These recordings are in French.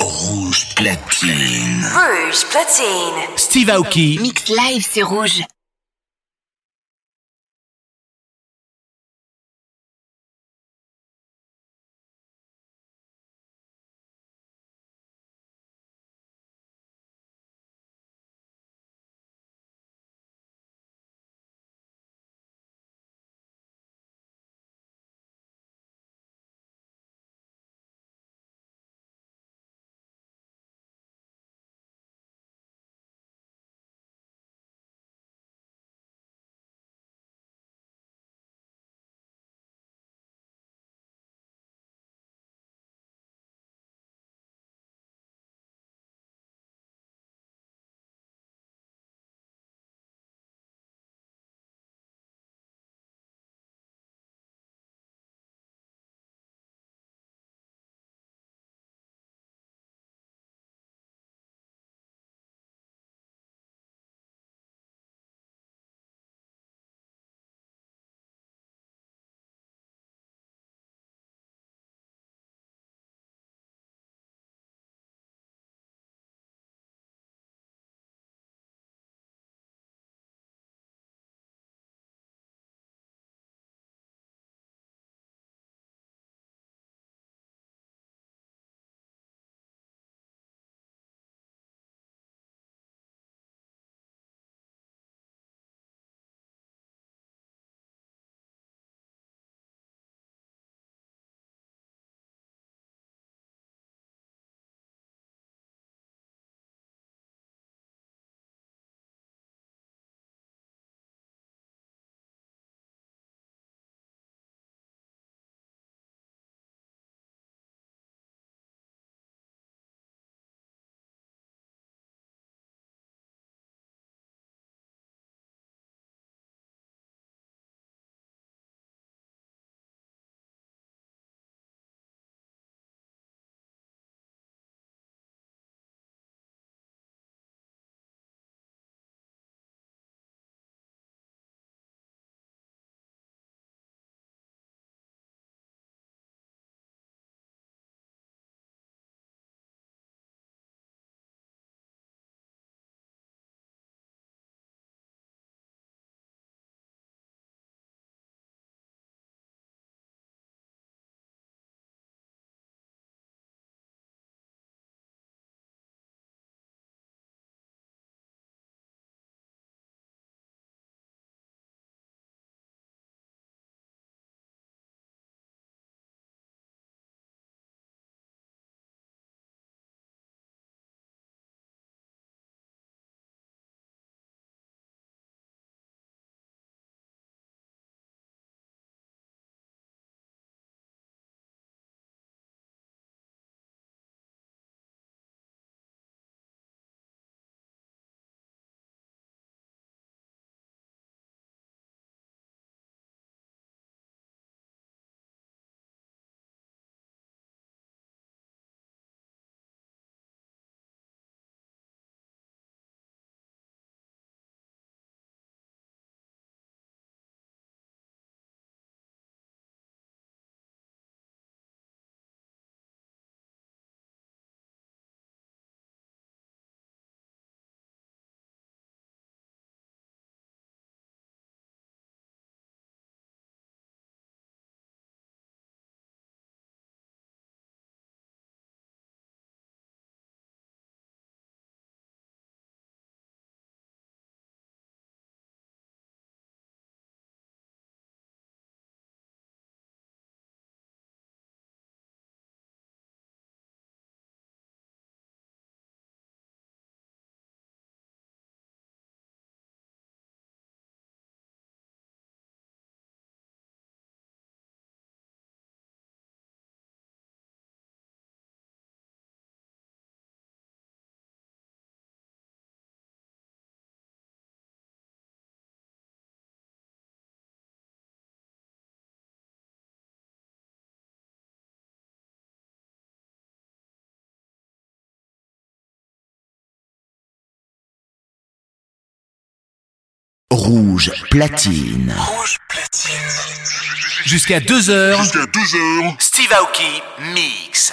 Rouge platine. Rouge platine. Steve Aoki. Mix live sur Rouge. Rouge platine. Rouge platine. Jusqu'à 2h, Jusqu'à 2 heures. Steve Aoki mix.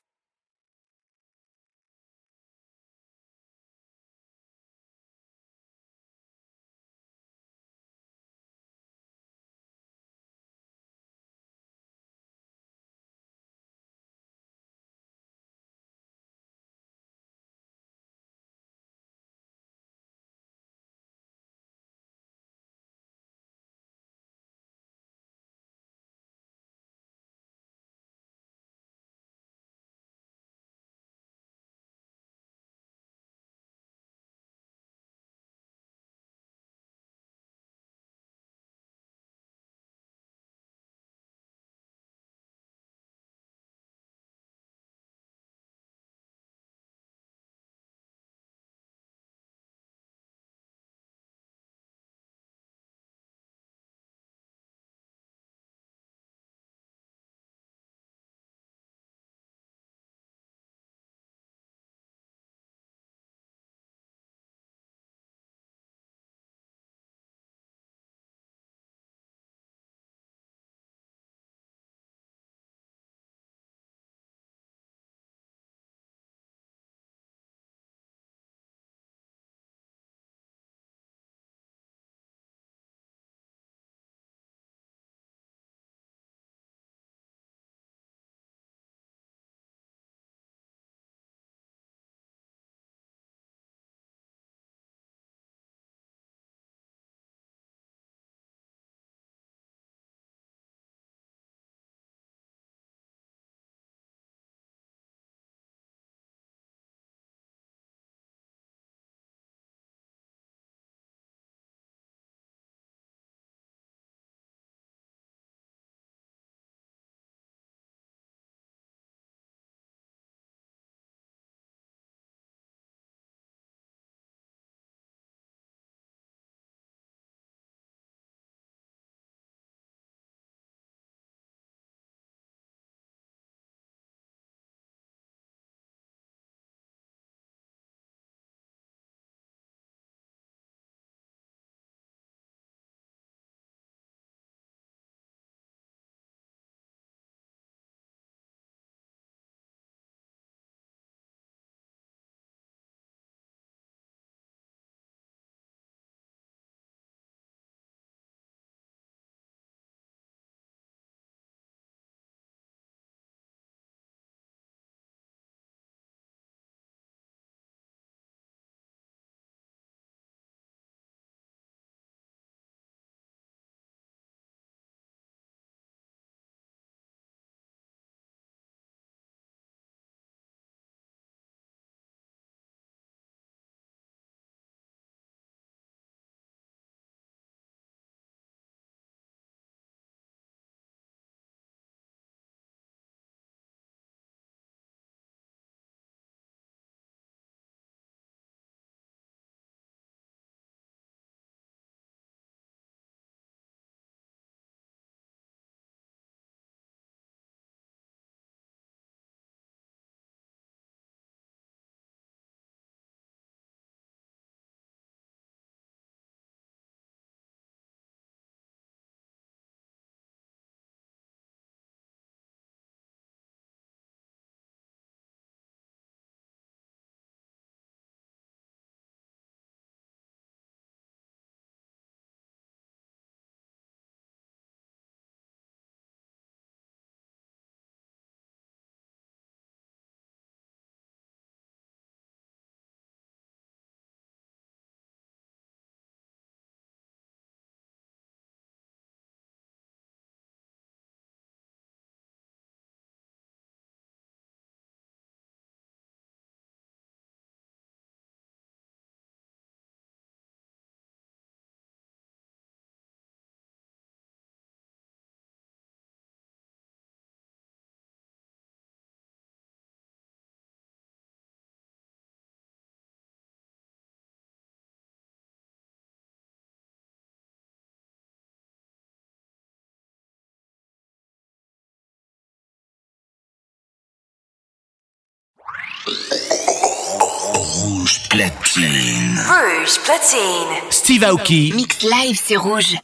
Rouge platine. Rouge platine. Steve Aoki. Mix live sur Rouge.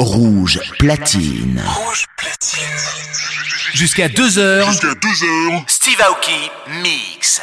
Rouge platine. Rouge platine. Jusqu'à 2h, Jusqu'à 2h. Steve Aoki Mix.